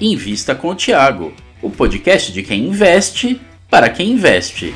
Invista com o Tiago, o podcast de quem investe para quem investe.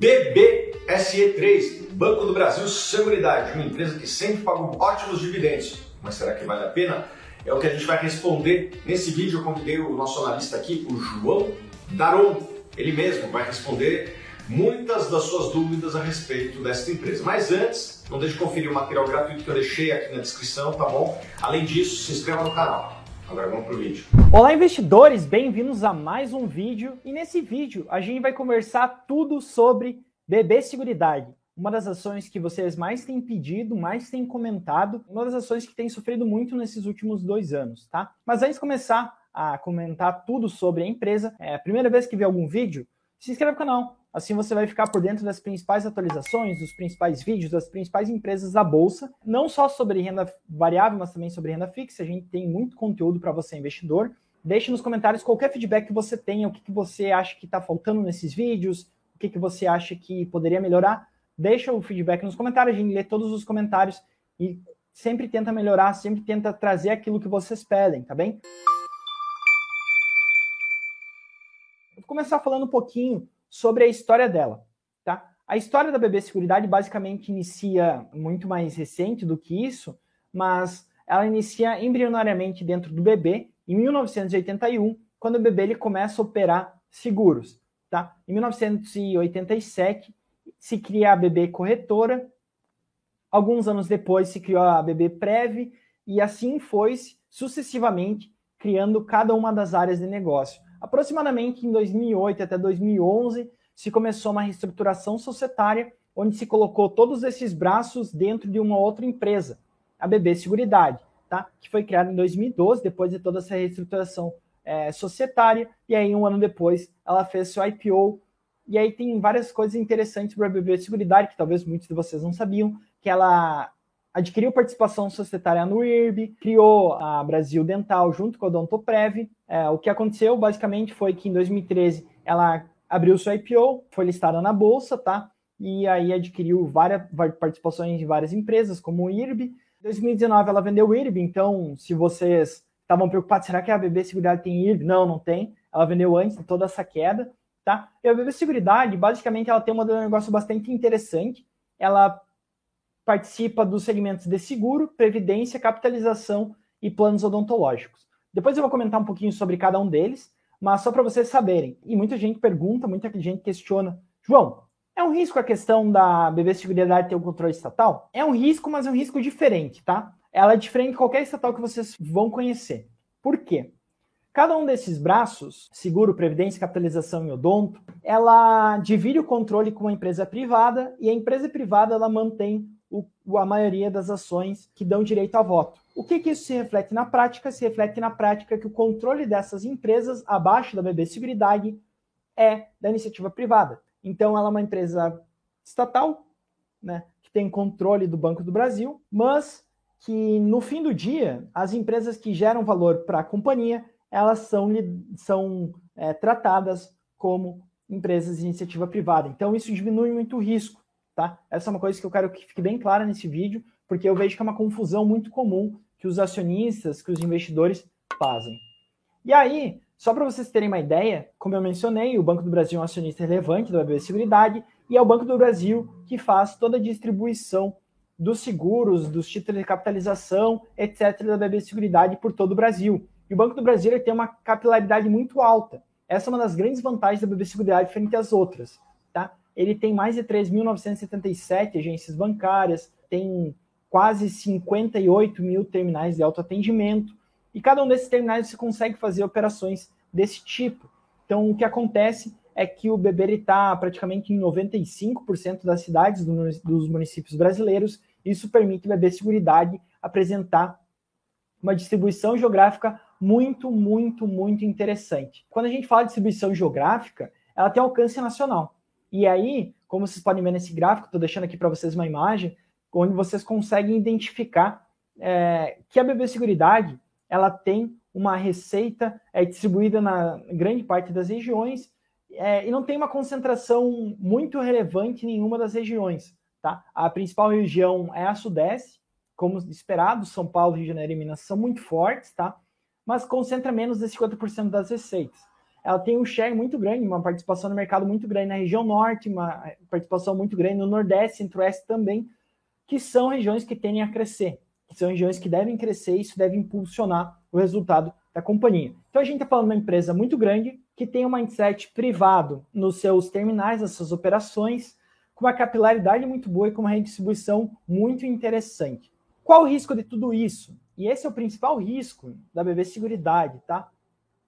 BBSE3, Banco do Brasil Seguridade, uma empresa que sempre pagou ótimos dividendos. Mas será que vale a pena? É o que a gente vai responder nesse vídeo. Eu convidei o nosso analista aqui, o João Daron. Ele mesmo vai responder muitas das suas dúvidas a respeito desta empresa. Mas antes, não deixe de conferir o material gratuito que eu deixei aqui na descrição, tá bom? Além disso, se inscreva no canal. Agora vamos pro vídeo. Olá investidores, bem-vindos a mais um vídeo. E nesse vídeo a gente vai conversar tudo sobre BB Seguridade, uma das ações que vocês mais têm pedido, mais têm comentado, uma das ações que tem sofrido muito nesses últimos dois anos, tá? Mas antes de começar a comentar tudo sobre a empresa, é a primeira vez que vê algum vídeo, se inscreve no canal, Assim você vai ficar por dentro das principais atualizações, dos principais vídeos, das principais empresas da bolsa, não só sobre renda variável, mas também sobre renda fixa. A gente tem muito conteúdo para você investidor. Deixe nos comentários qualquer feedback que você tenha, o que, que você acha que está faltando nesses vídeos, o que, que você acha que poderia melhorar. Deixa o feedback nos comentários, a gente lê todos os comentários e sempre tenta melhorar, sempre tenta trazer aquilo que vocês pedem, tá bem? Vou começar falando um pouquinho sobre a história dela. Tá? A história da BB Seguridade basicamente inicia muito mais recente do que isso, mas ela inicia embrionariamente dentro do BB em 1981, quando o BB ele começa a operar seguros. Tá? Em 1987 se cria a BB Corretora, alguns anos depois se criou a BB Prev, e assim foi sucessivamente criando cada uma das áreas de negócio. Aproximadamente em 2008 até 2011, se começou uma reestruturação societária, onde se colocou todos esses braços dentro de uma outra empresa, a BB Seguridade, tá? que foi criada em 2012, depois de toda essa reestruturação é, societária, e aí um ano depois ela fez seu IPO, e aí tem várias coisas interessantes para a BB Seguridade, que talvez muitos de vocês não sabiam, que ela adquiriu participação societária no IRB, criou a Brasil Dental junto com a Odontoprev. É, o que aconteceu basicamente foi que em 2013 ela abriu sua IPO, foi listada na bolsa, tá? E aí adquiriu várias participações de várias empresas, como o IRB. Em 2019 ela vendeu o IRB, então se vocês estavam preocupados, será que a BB Seguridade tem IRB? Não, não tem. Ela vendeu antes de toda essa queda, tá? E a BB Seguridade, basicamente, ela tem um negócio bastante interessante. Ela participa dos segmentos de seguro, previdência, capitalização e planos odontológicos. Depois eu vou comentar um pouquinho sobre cada um deles, mas só para vocês saberem. E muita gente pergunta, muita gente questiona. João, é um risco a questão da BB Seguridade ter o um controle estatal? É um risco, mas é um risco diferente, tá? Ela é diferente de qualquer estatal que vocês vão conhecer. Por quê? Cada um desses braços, seguro, previdência, capitalização e odonto, ela divide o controle com uma empresa privada e a empresa privada ela mantém o, a maioria das ações que dão direito a voto. O que, que isso se reflete na prática? Se reflete na prática que o controle dessas empresas abaixo da BB Seguridade é da iniciativa privada. Então, ela é uma empresa estatal, né, que tem controle do Banco do Brasil, mas que no fim do dia, as empresas que geram valor para a companhia, elas são, são é, tratadas como empresas de iniciativa privada. Então, isso diminui muito o risco tá? Essa é uma coisa que eu quero que fique bem clara nesse vídeo, porque eu vejo que é uma confusão muito comum que os acionistas, que os investidores fazem. E aí, só para vocês terem uma ideia, como eu mencionei, o Banco do Brasil é um acionista relevante da BB Seguridade e é o Banco do Brasil que faz toda a distribuição dos seguros, dos títulos de capitalização, etc., da BB Seguridade por todo o Brasil. E o Banco do Brasil tem uma capilaridade muito alta. Essa é uma das grandes vantagens da BB Seguridade frente às outras. Ele tem mais de 3.977 agências bancárias, tem quase 58 mil terminais de autoatendimento, e cada um desses terminais você consegue fazer operações desse tipo. Então, o que acontece é que o BB está praticamente em 95% das cidades dos municípios brasileiros, isso permite o BB Seguridade apresentar uma distribuição geográfica muito, muito, muito interessante. Quando a gente fala de distribuição geográfica, ela tem alcance nacional. E aí, como vocês podem ver nesse gráfico, estou deixando aqui para vocês uma imagem, onde vocês conseguem identificar é, que a BB Seguridade ela tem uma receita é, distribuída na grande parte das regiões é, e não tem uma concentração muito relevante em nenhuma das regiões. Tá? A principal região é a Sudeste, como esperado, São Paulo, Rio de Janeiro e Minas são muito fortes, tá? mas concentra menos de 50% das receitas. Ela tem um share muito grande, uma participação no mercado muito grande na região norte, uma participação muito grande no Nordeste, Centro-Oeste também, que são regiões que tendem a crescer, que são regiões que devem crescer e isso deve impulsionar o resultado da companhia. Então a gente está falando de uma empresa muito grande que tem um mindset privado nos seus terminais, nas suas operações, com uma capilaridade muito boa e com uma redistribuição muito interessante. Qual o risco de tudo isso? E esse é o principal risco da BB Seguridade, tá?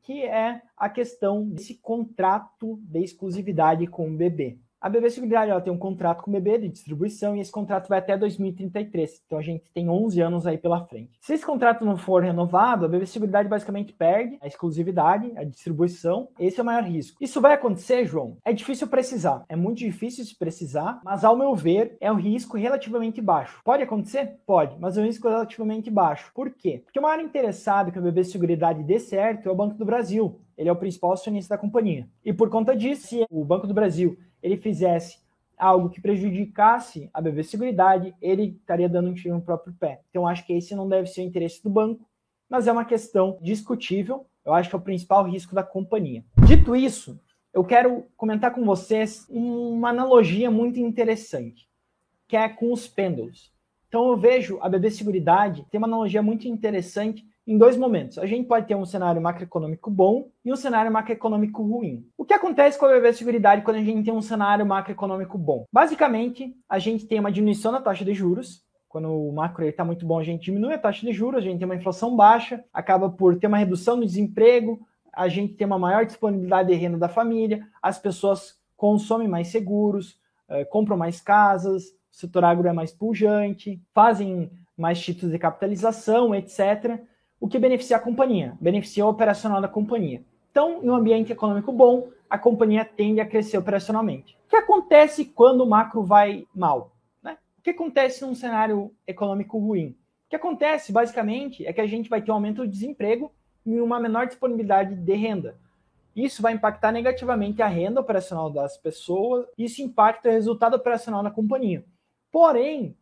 Que é a questão desse contrato de exclusividade com o BB. A BB Seguridade ela tem um contrato com o BB de distribuição e esse contrato vai até 2033. Então a gente tem 11 anos aí pela frente. Se esse contrato não for renovado, a BB Seguridade basicamente perde a exclusividade, a distribuição. Esse é o maior risco. Isso vai acontecer, João? É difícil precisar. É muito difícil de precisar, mas ao meu ver é um risco relativamente baixo. Pode acontecer? Pode, mas é um risco relativamente baixo. Por quê? Porque o maior interessado que a BB Seguridade dê certo é o Banco do Brasil. Ele é o principal acionista da companhia. E por conta disso, se o Banco do Brasil ele fizesse algo que prejudicasse a BB Seguridade, ele estaria dando um tiro no próprio pé. Então, acho que esse não deve ser o interesse do banco, mas é uma questão discutível. Eu acho que é o principal risco da companhia. Dito isso, eu quero comentar com vocês uma analogia muito interessante, que é com os pêndulos. Então, eu vejo a BB Seguridade tem uma analogia muito interessante em dois momentos. A gente pode ter um cenário macroeconômico bom e um cenário macroeconômico ruim. O que acontece com a Seguridade quando a gente tem um cenário macroeconômico bom? Basicamente, a gente tem uma diminuição da taxa de juros, quando o macro está muito bom, a gente diminui a taxa de juros, a gente tem uma inflação baixa, acaba por ter uma redução no desemprego, a gente tem uma maior disponibilidade de renda da família, as pessoas consomem mais seguros, eh, compram mais casas, o setor agro é mais pujante, fazem mais títulos de capitalização, etc o que beneficia a companhia, beneficia o operacional da companhia. Então, em um ambiente econômico bom, a companhia tende a crescer operacionalmente. O que acontece quando o macro vai mal? Né? O que acontece num cenário econômico ruim? O que acontece, basicamente, é que a gente vai ter um aumento do desemprego e uma menor disponibilidade de renda. Isso vai impactar negativamente a renda operacional das pessoas, isso impacta o resultado operacional da companhia. Porém,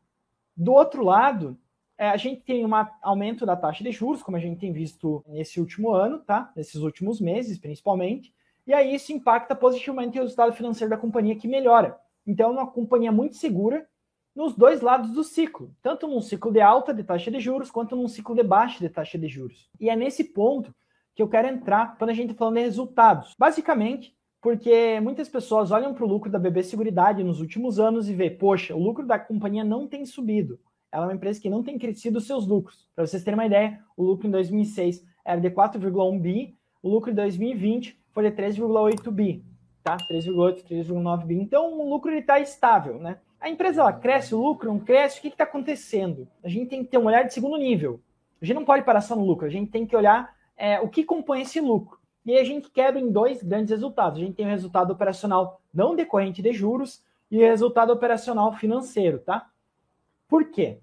do outro lado, é, a gente tem um aumento da taxa de juros, como a gente tem visto nesse último ano, tá? Nesses últimos meses, principalmente. E aí isso impacta positivamente o resultado financeiro da companhia, que melhora. Então, é uma companhia muito segura nos dois lados do ciclo, tanto num ciclo de alta de taxa de juros, quanto num ciclo de baixa de taxa de juros. E é nesse ponto que eu quero entrar quando a gente está falando de resultados. Basicamente, porque muitas pessoas olham para o lucro da BB Seguridade nos últimos anos e vê, poxa, o lucro da companhia não tem subido ela é uma empresa que não tem crescido seus lucros. Para vocês terem uma ideia, o lucro em 2006 era de 4,1 bi, o lucro em 2020 foi de 3,8 bi, tá? 3,8, 3,9 bi. Então, o lucro está estável, né? A empresa ela cresce, o lucro não cresce, o que está acontecendo? A gente tem que ter um olhar de segundo nível. A gente não pode parar só no lucro, a gente tem que olhar é, o que compõe esse lucro. E a gente quebra em dois grandes resultados. A gente tem o resultado operacional não decorrente de juros e o resultado operacional financeiro, tá? Por quê?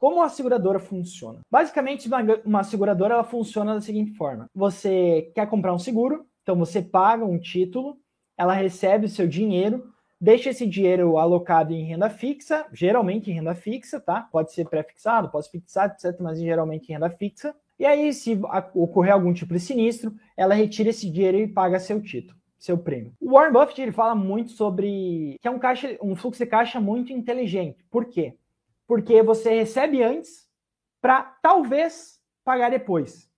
Como a seguradora funciona? Basicamente, uma, uma seguradora ela funciona da seguinte forma: você quer comprar um seguro, então você paga um título, ela recebe o seu dinheiro, deixa esse dinheiro alocado em renda fixa, geralmente em renda fixa, tá? Pode ser pré-fixado, pode ser fixado, etc., mas geralmente em renda fixa. E aí, se ocorrer algum tipo de sinistro, ela retira esse dinheiro e paga seu título seu prêmio. O Warren Buffett ele fala muito sobre que é um caixa, um fluxo de caixa muito inteligente. Por quê? Porque você recebe antes para talvez pagar depois.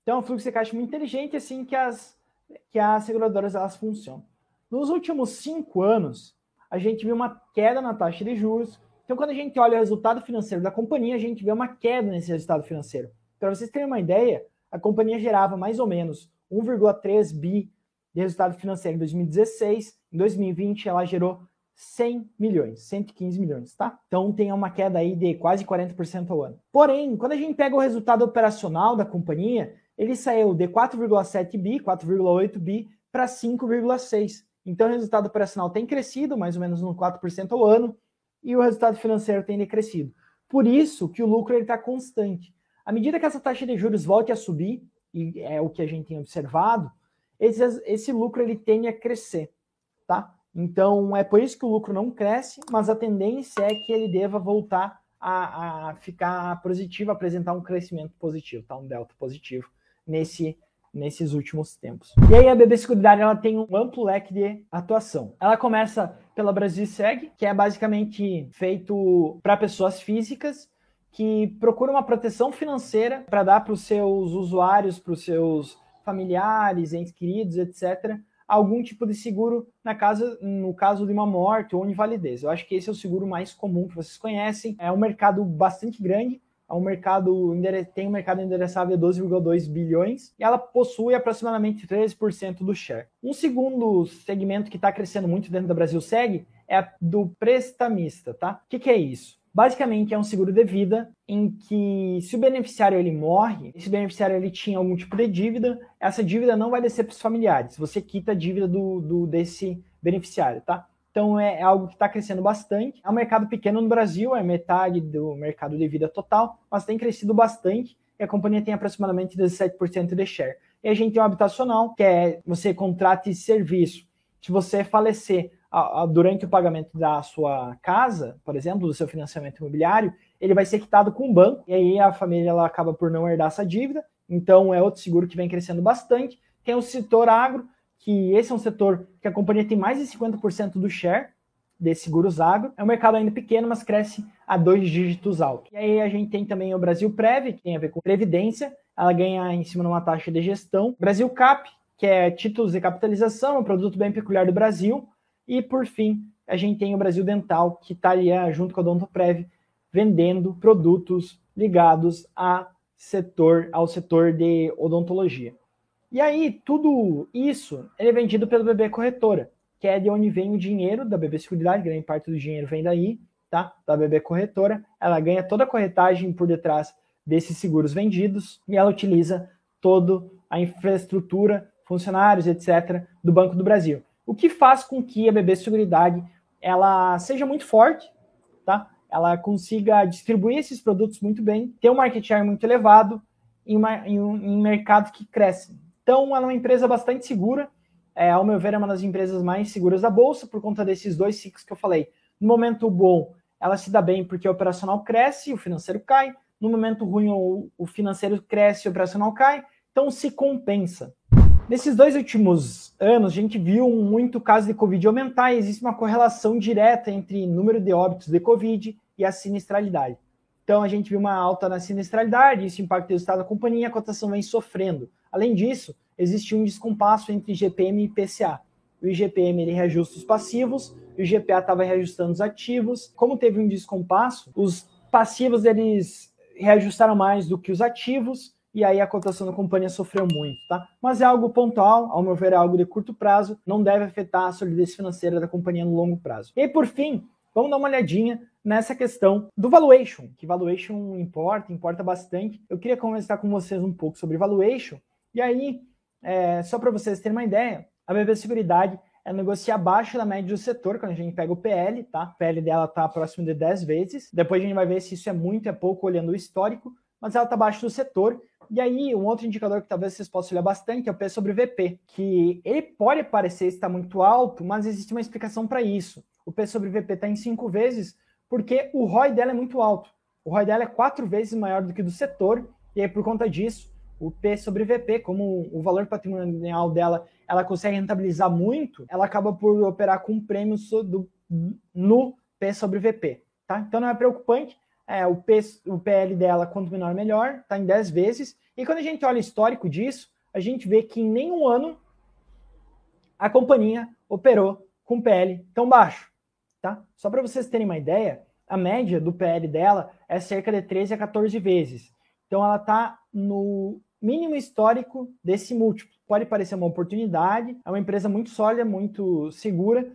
Então, é um fluxo de caixa muito inteligente assim que as que as seguradoras elas funcionam. Nos últimos cinco anos, a gente viu uma queda na taxa de juros. Então, quando a gente olha o resultado financeiro da companhia, a gente vê uma queda nesse resultado financeiro. Para vocês terem uma ideia, a companhia gerava mais ou menos 1,3 bi de resultado financeiro em 2016. Em 2020, ela gerou 100 milhões, 115 milhões, tá? Então tem uma queda aí de quase 40% ao ano. Porém, quando a gente pega o resultado operacional da companhia, ele saiu de 4,7 bi, 4,8 bi para 5,6. Então o resultado operacional tem crescido, mais ou menos no 4% ao ano, e o resultado financeiro tem decrescido. Por isso que o lucro está constante. À medida que essa taxa de juros volte a subir, e é o que a gente tem observado, esse, esse lucro ele tende a crescer, tá? Então é por isso que o lucro não cresce, mas a tendência é que ele deva voltar a, a ficar positivo, apresentar um crescimento positivo, tá? um delta positivo nesse nesses últimos tempos. E aí a BB Seguridade ela tem um amplo leque de atuação. Ela começa pela Brasil Seg, que é basicamente feito para pessoas físicas que procuram uma proteção financeira para dar para os seus usuários, para os seus familiares, entes queridos, etc., algum tipo de seguro na casa, no caso de uma morte ou invalidez. Eu acho que esse é o seguro mais comum que vocês conhecem. É um mercado bastante grande, é um mercado tem um mercado endereçável de 12,2 bilhões e ela possui aproximadamente 13% do share. Um segundo segmento que está crescendo muito dentro da Brasil Seg é do prestamista, tá? O que, que é isso? Basicamente é um seguro de vida em que se o beneficiário ele morre, esse beneficiário ele tinha algum tipo de dívida, essa dívida não vai descer para os familiares, você quita a dívida do, do desse beneficiário, tá? Então é, é algo que está crescendo bastante. É um mercado pequeno no Brasil, é metade do mercado de vida total, mas tem crescido bastante e a companhia tem aproximadamente 17% de share. E a gente tem o habitacional, que é você contrata serviço. Se você falecer durante o pagamento da sua casa, por exemplo, do seu financiamento imobiliário, ele vai ser quitado com o banco, e aí a família ela acaba por não herdar essa dívida. Então é outro seguro que vem crescendo bastante. Tem o setor agro, que esse é um setor que a companhia tem mais de 50% do share de seguros agro. É um mercado ainda pequeno, mas cresce a dois dígitos alto. E aí a gente tem também o Brasil Prev, que tem a ver com previdência, ela ganha em cima de uma taxa de gestão. Brasil Cap, que é títulos de capitalização, um produto bem peculiar do Brasil. E por fim, a gente tem o Brasil Dental, que está ali junto com a Odontoprev, vendendo produtos ligados a setor, ao setor de odontologia. E aí, tudo isso é vendido pelo BB Corretora, que é de onde vem o dinheiro da BB Seguridade, grande parte do dinheiro vem daí, tá? Da BB Corretora. Ela ganha toda a corretagem por detrás desses seguros vendidos e ela utiliza toda a infraestrutura, funcionários, etc., do Banco do Brasil. O que faz com que a BB Seguridade ela seja muito forte, tá? Ela consiga distribuir esses produtos muito bem, ter um market share muito elevado em, uma, em um em mercado que cresce. Então, ela é uma empresa bastante segura. É, ao meu ver, é uma das empresas mais seguras da bolsa por conta desses dois ciclos que eu falei. No momento bom, ela se dá bem porque o operacional cresce, o financeiro cai. No momento ruim, o, o financeiro cresce, o operacional cai. Então, se compensa. Nesses dois últimos anos, a gente viu muito caso de Covid aumentar e existe uma correlação direta entre número de óbitos de Covid e a sinistralidade. Então, a gente viu uma alta na sinistralidade, isso impacta o resultado da companhia a cotação vem sofrendo. Além disso, existe um descompasso entre IGPM e IPCA. O IGPM ele reajusta os passivos, o IGPA estava reajustando os ativos. Como teve um descompasso, os passivos eles reajustaram mais do que os ativos e aí a cotação da companhia sofreu muito, tá? Mas é algo pontual, ao meu ver é algo de curto prazo, não deve afetar a solidez financeira da companhia no longo prazo. E por fim, vamos dar uma olhadinha nessa questão do valuation, que valuation importa, importa bastante. Eu queria conversar com vocês um pouco sobre valuation e aí, é, só para vocês terem uma ideia, a BB Seguridade é negocia abaixo da média do setor, quando a gente pega o PL, tá? O PL dela está próximo de 10 vezes. Depois a gente vai ver se isso é muito, é pouco, olhando o histórico, mas ela está abaixo do setor. E aí, um outro indicador que talvez vocês possam olhar bastante é o P sobre VP, que ele pode parecer estar muito alto, mas existe uma explicação para isso. O P sobre VP está em 5 vezes, porque o ROI dela é muito alto. O ROI dela é 4 vezes maior do que do setor, e aí, por conta disso, o P sobre VP, como o valor patrimonial dela, ela consegue rentabilizar muito, ela acaba por operar com prêmio do, no P sobre VP, tá? Então não é preocupante, é, o, P, o PL dela, quanto menor, melhor, está em 10 vezes, e quando a gente olha o histórico disso, a gente vê que em nenhum ano a companhia operou com PL tão baixo, tá? Só para vocês terem uma ideia, a média do PL dela é cerca de 13 a 14 vezes. Então ela está no mínimo histórico desse múltiplo. Pode parecer uma oportunidade, é uma empresa muito sólida, muito segura,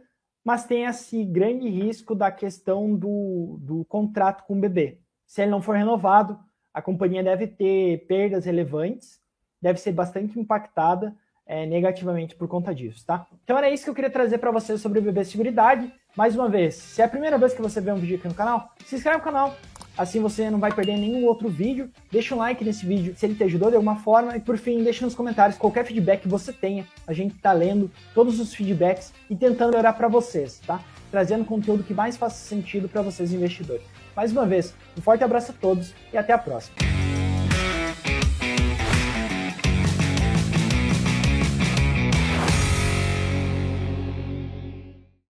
mas tem esse grande risco da questão do, do contrato com o bebê. Se ele não for renovado, a companhia deve ter perdas relevantes, deve ser bastante impactada é, negativamente por conta disso, tá? Então era isso que eu queria trazer para vocês sobre o bebê seguridade. Mais uma vez, se é a primeira vez que você vê um vídeo aqui no canal, se inscreve no canal, assim você não vai perder nenhum outro vídeo. Deixa um like nesse vídeo se ele te ajudou de alguma forma e por fim, deixa nos comentários qualquer feedback que você tenha. A gente está lendo todos os feedbacks e tentando melhorar para vocês, tá? Trazendo conteúdo que mais faça sentido para vocês investidores. Mais uma vez, um forte abraço a todos e até a próxima.